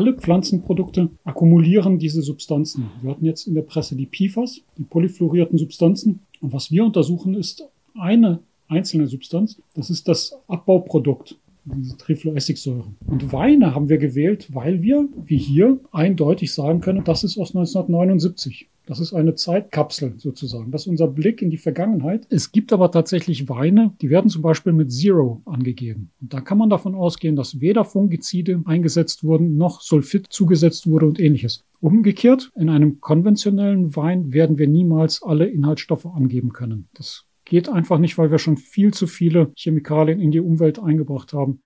alle Pflanzenprodukte akkumulieren diese Substanzen. Wir hatten jetzt in der Presse die PFAS, die polyfluorierten Substanzen. Und was wir untersuchen, ist eine einzelne Substanz. Das ist das Abbauprodukt Trifluessigsäure. Und Weine haben wir gewählt, weil wir, wie hier, eindeutig sagen können, das ist aus 1979. Das ist eine Zeitkapsel sozusagen. Das ist unser Blick in die Vergangenheit. Es gibt aber tatsächlich Weine, die werden zum Beispiel mit Zero angegeben. Und da kann man davon ausgehen, dass weder Fungizide eingesetzt wurden, noch Sulfit zugesetzt wurde und ähnliches. Umgekehrt, in einem konventionellen Wein werden wir niemals alle Inhaltsstoffe angeben können. Das geht einfach nicht, weil wir schon viel zu viele Chemikalien in die Umwelt eingebracht haben.